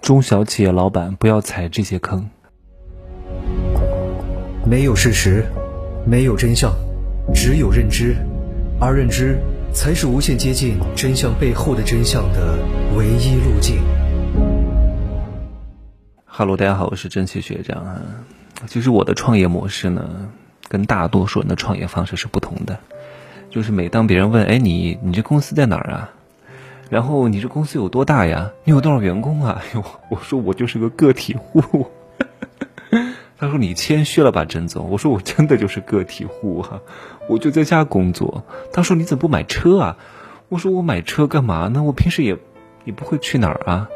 中小企业老板不要踩这些坑。没有事实，没有真相，只有认知，而认知才是无限接近真相背后的真相的唯一路径。Hello，大家好，我是蒸汽学长啊。其实我的创业模式呢，跟大多数人的创业方式是不同的。就是每当别人问，哎，你你这公司在哪儿啊？然后你这公司有多大呀？你有多少员工啊？哎呦我说我就是个个体户。他说你谦虚了吧，郑总？我说我真的就是个体户哈，我就在家工作。他说你怎么不买车啊？我说我买车干嘛呢？我平时也也不会去哪儿啊，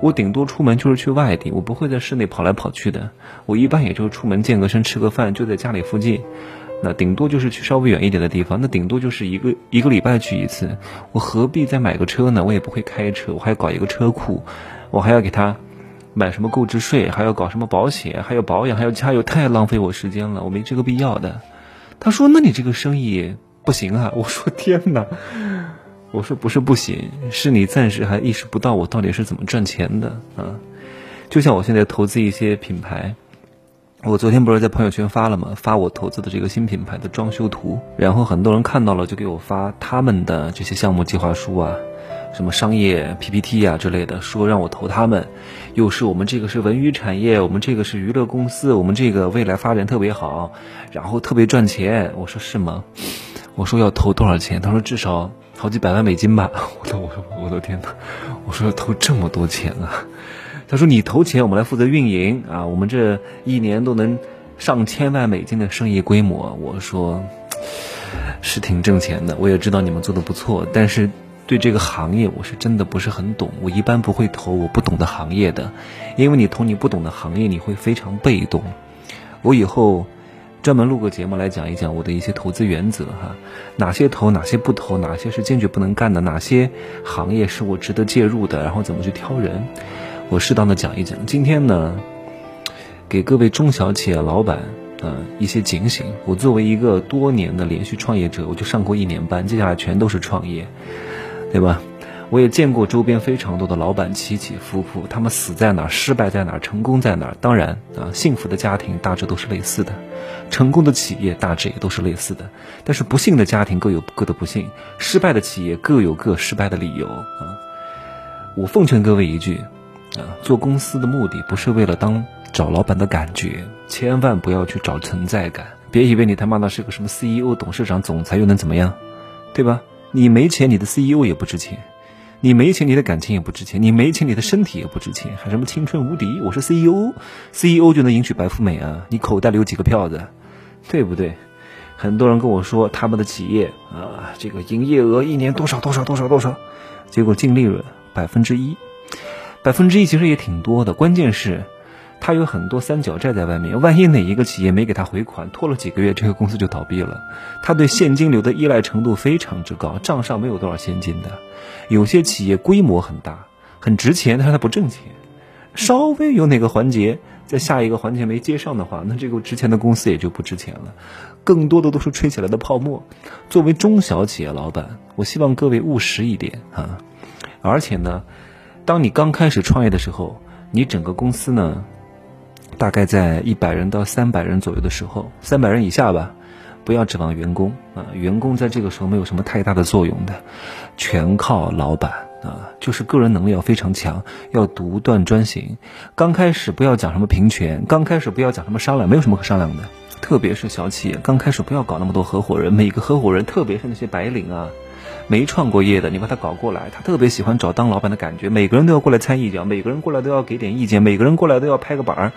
我顶多出门就是去外地，我不会在室内跑来跑去的。我一般也就出门健个身、吃个饭，就在家里附近。那顶多就是去稍微远一点的地方，那顶多就是一个一个礼拜去一次。我何必再买个车呢？我也不会开车，我还要搞一个车库，我还要给他买什么购置税，还要搞什么保险，还有保养，还要加油，太浪费我时间了，我没这个必要的。他说：“那你这个生意不行啊？”我说：“ 天哪！”我说：“不是不行，是你暂时还意识不到我到底是怎么赚钱的啊。”就像我现在投资一些品牌。我昨天不是在朋友圈发了吗？发我投资的这个新品牌的装修图，然后很多人看到了就给我发他们的这些项目计划书啊，什么商业 PPT 啊之类的，说让我投他们。又是我们这个是文娱产业，我们这个是娱乐公司，我们这个未来发展特别好，然后特别赚钱。我说是吗？我说要投多少钱？他说至少好几百万美金吧。我说我说我的天哪！我说要投这么多钱啊！他说：“你投钱，我们来负责运营啊！我们这一年都能上千万美金的生意规模。”我说：“是挺挣钱的，我也知道你们做的不错，但是对这个行业我是真的不是很懂。我一般不会投我不懂的行业的，因为你投你不懂的行业，你会非常被动。我以后专门录个节目来讲一讲我的一些投资原则哈，哪些投，哪些不投，哪些是坚决不能干的，哪些行业是我值得介入的，然后怎么去挑人。”我适当的讲一讲，今天呢，给各位中小企业老板啊一些警醒。我作为一个多年的连续创业者，我就上过一年班，接下来全都是创业，对吧？我也见过周边非常多的老板起起伏伏，他们死在哪儿，失败在哪儿，成功在哪儿。当然啊，幸福的家庭大致都是类似的，成功的企业大致也都是类似的。但是不幸的家庭各有各的不幸，失败的企业各有各失败的理由啊。我奉劝各位一句。啊，做公司的目的不是为了当找老板的感觉，千万不要去找存在感。别以为你他妈的是个什么 CEO、董事长、总裁又能怎么样，对吧？你没钱，你的 CEO 也不值钱；你没钱，你的感情也不值钱；你没钱，你的身体也不值钱。还什么青春无敌？我是 CEO，CEO 就能迎娶白富美啊？你口袋里有几个票子，对不对？很多人跟我说他们的企业啊，这个营业额一年多少多少多少多少，结果净利润百分之一。百分之一其实也挺多的，关键是，他有很多三角债在外面。万一哪一个企业没给他回款，拖了几个月，这个公司就倒闭了。他对现金流的依赖程度非常之高，账上没有多少现金的。有些企业规模很大，很值钱，但是它不挣钱。稍微有哪个环节在下一个环节没接上的话，那这个值钱的公司也就不值钱了。更多的都是吹起来的泡沫。作为中小企业老板，我希望各位务实一点啊，而且呢。当你刚开始创业的时候，你整个公司呢，大概在一百人到三百人左右的时候，三百人以下吧，不要指望员工啊，员工在这个时候没有什么太大的作用的，全靠老板啊，就是个人能力要非常强，要独断专行。刚开始不要讲什么平权，刚开始不要讲什么商量，没有什么可商量的，特别是小企业，刚开始不要搞那么多合伙人，每个合伙人，特别是那些白领啊。没创过业的，你把他搞过来，他特别喜欢找当老板的感觉，每个人都要过来参一脚，每个人过来都要给点意见，每个人过来都要拍个板儿，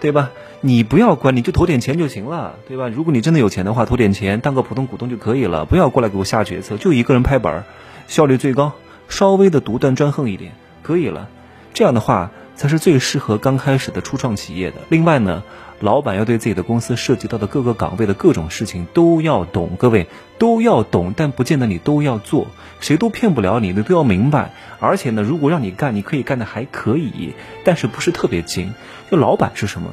对吧？你不要管，你就投点钱就行了，对吧？如果你真的有钱的话，投点钱当个普通股东就可以了，不要过来给我下决策，就一个人拍板儿，效率最高，稍微的独断专横一点，可以了。这样的话才是最适合刚开始的初创企业的。另外呢。老板要对自己的公司涉及到的各个岗位的各种事情都要懂，各位都要懂，但不见得你都要做，谁都骗不了你，你都要明白。而且呢，如果让你干，你可以干的还可以，但是不是特别精。就老板是什么？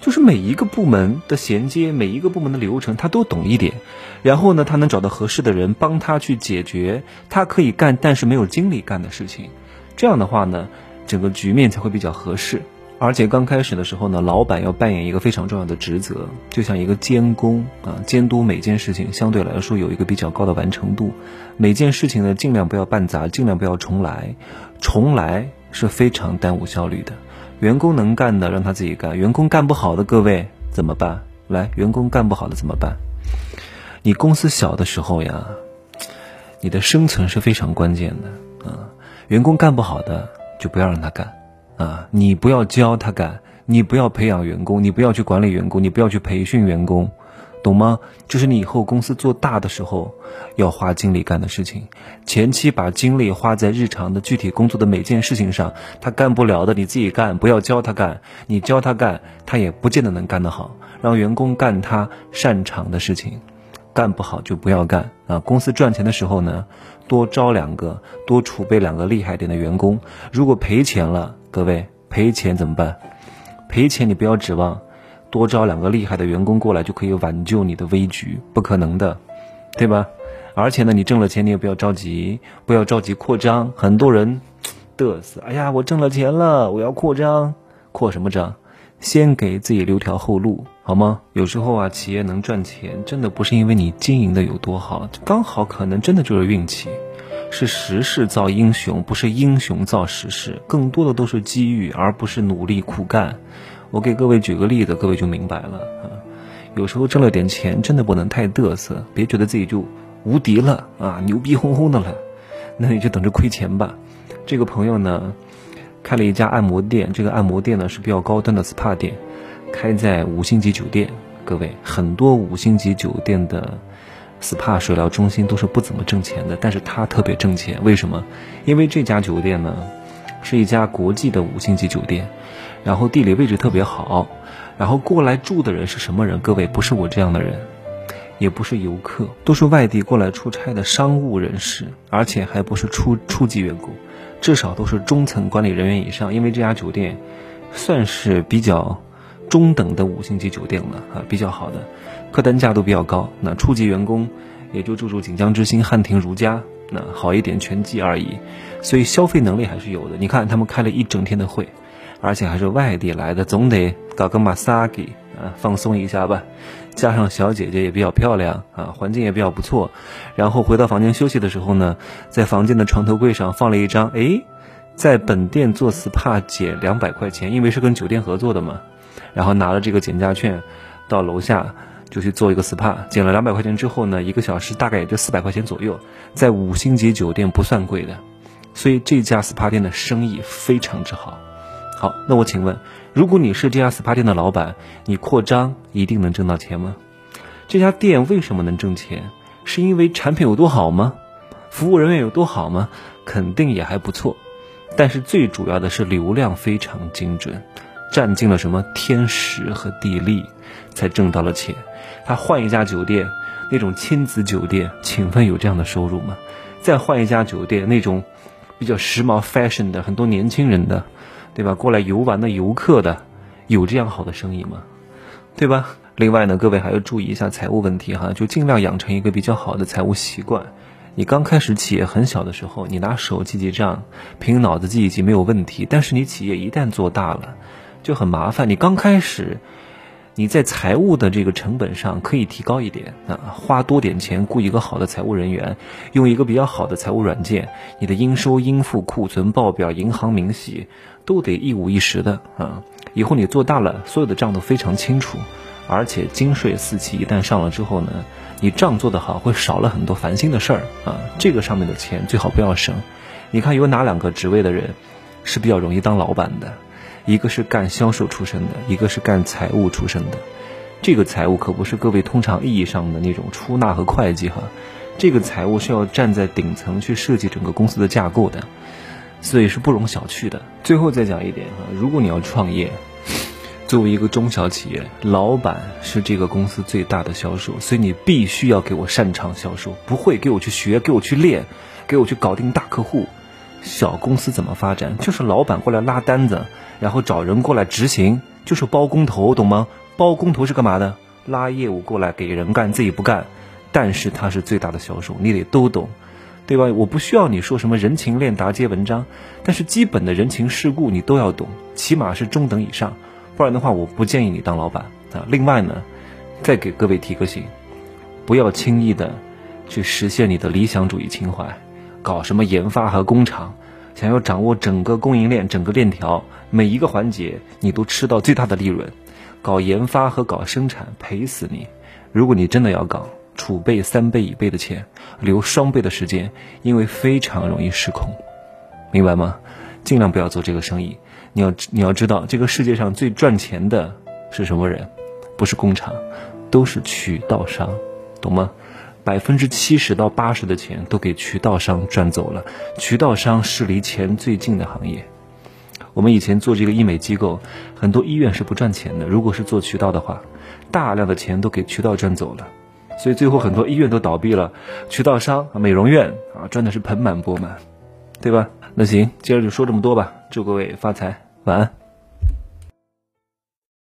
就是每一个部门的衔接，每一个部门的流程，他都懂一点。然后呢，他能找到合适的人帮他去解决他可以干但是没有精力干的事情。这样的话呢？整个局面才会比较合适。而且刚开始的时候呢，老板要扮演一个非常重要的职责，就像一个监工啊，监督每件事情相对来说有一个比较高的完成度。每件事情呢，尽量不要办砸，尽量不要重来，重来是非常耽误效率的。员工能干的让他自己干，员工干不好的各位怎么办？来，员工干不好的怎么办？你公司小的时候呀，你的生存是非常关键的啊。员工干不好的就不要让他干。啊，你不要教他干，你不要培养员工，你不要去管理员工，你不要去培训员工，懂吗？这是你以后公司做大的时候要花精力干的事情。前期把精力花在日常的具体工作的每件事情上，他干不了的你自己干，不要教他干，你教他干，他也不见得能干得好。让员工干他擅长的事情，干不好就不要干啊。公司赚钱的时候呢，多招两个，多储备两个厉害点的员工。如果赔钱了，各位赔钱怎么办？赔钱你不要指望多招两个厉害的员工过来就可以挽救你的危局，不可能的，对吧？而且呢，你挣了钱你也不要着急，不要着急扩张。很多人嘚瑟，哎呀，我挣了钱了，我要扩张，扩什么张？先给自己留条后路，好吗？有时候啊，企业能赚钱，真的不是因为你经营的有多好，刚好可能真的就是运气。是时势造英雄，不是英雄造时势，更多的都是机遇，而不是努力苦干。我给各位举个例子，各位就明白了啊。有时候挣了点钱，真的不能太嘚瑟，别觉得自己就无敌了啊，牛逼哄哄的了，那你就等着亏钱吧。这个朋友呢，开了一家按摩店，这个按摩店呢是比较高端的 SPA 店，开在五星级酒店。各位，很多五星级酒店的。SPA 水疗中心都是不怎么挣钱的，但是他特别挣钱，为什么？因为这家酒店呢，是一家国际的五星级酒店，然后地理位置特别好，然后过来住的人是什么人？各位不是我这样的人，也不是游客，都是外地过来出差的商务人士，而且还不是初初级员工，至少都是中层管理人员以上，因为这家酒店算是比较中等的五星级酒店了啊，比较好的。客单价都比较高，那初级员工也就住住锦江之星、汉庭如家，那好一点全季而已，所以消费能力还是有的。你看他们开了一整天的会，而且还是外地来的，总得搞个马萨给啊，放松一下吧。加上小姐姐也比较漂亮啊，环境也比较不错。然后回到房间休息的时候呢，在房间的床头柜上放了一张，哎，在本店做 SPA 减两百块钱，因为是跟酒店合作的嘛。然后拿了这个减价券，到楼下。就去做一个 SPA，减了两百块钱之后呢，一个小时大概也就四百块钱左右，在五星级酒店不算贵的，所以这家 SPA 店的生意非常之好。好，那我请问，如果你是这家 SPA 店的老板，你扩张一定能挣到钱吗？这家店为什么能挣钱？是因为产品有多好吗？服务人员有多好吗？肯定也还不错，但是最主要的是流量非常精准，占尽了什么天时和地利，才挣到了钱。他换一家酒店，那种亲子酒店，请问有这样的收入吗？再换一家酒店，那种比较时髦、fashion 的，很多年轻人的，对吧？过来游玩的游客的，有这样好的生意吗？对吧？另外呢，各位还要注意一下财务问题哈，就尽量养成一个比较好的财务习惯。你刚开始企业很小的时候，你拿手记记账，凭脑子记一记没有问题。但是你企业一旦做大了，就很麻烦。你刚开始。你在财务的这个成本上可以提高一点啊，花多点钱雇一个好的财务人员，用一个比较好的财务软件，你的应收应付、库存报表、银行明细都得一五一十的啊。以后你做大了，所有的账都非常清楚，而且金税四期一旦上了之后呢，你账做得好，会少了很多烦心的事儿啊。这个上面的钱最好不要省。你看有哪两个职位的人是比较容易当老板的？一个是干销售出身的，一个是干财务出身的。这个财务可不是各位通常意义上的那种出纳和会计哈，这个财务是要站在顶层去设计整个公司的架构的，所以是不容小觑的。最后再讲一点哈，如果你要创业，作为一个中小企业，老板是这个公司最大的销售，所以你必须要给我擅长销售，不会给我去学，给我去练，给我去搞定大客户。小公司怎么发展？就是老板过来拉单子，然后找人过来执行，就是包工头，懂吗？包工头是干嘛的？拉业务过来给人干，自己不干，但是他是最大的销售，你得都懂。对吧？我不需要你说什么人情练达接文章，但是基本的人情世故你都要懂，起码是中等以上，不然的话我不建议你当老板啊。另外呢，再给各位提个醒，不要轻易的去实现你的理想主义情怀，搞什么研发和工厂，想要掌握整个供应链、整个链条每一个环节，你都吃到最大的利润，搞研发和搞生产赔死你。如果你真的要搞，储备三倍、一倍的钱，留双倍的时间，因为非常容易失控，明白吗？尽量不要做这个生意。你要你要知道，这个世界上最赚钱的是什么人？不是工厂，都是渠道商，懂吗？百分之七十到八十的钱都给渠道商赚走了。渠道商是离钱最近的行业。我们以前做这个医美机构，很多医院是不赚钱的。如果是做渠道的话，大量的钱都给渠道赚走了。所以最后很多医院都倒闭了，渠道商、美容院啊赚的是盆满钵满，对吧？那行，今儿就说这么多吧，祝各位发财，晚安。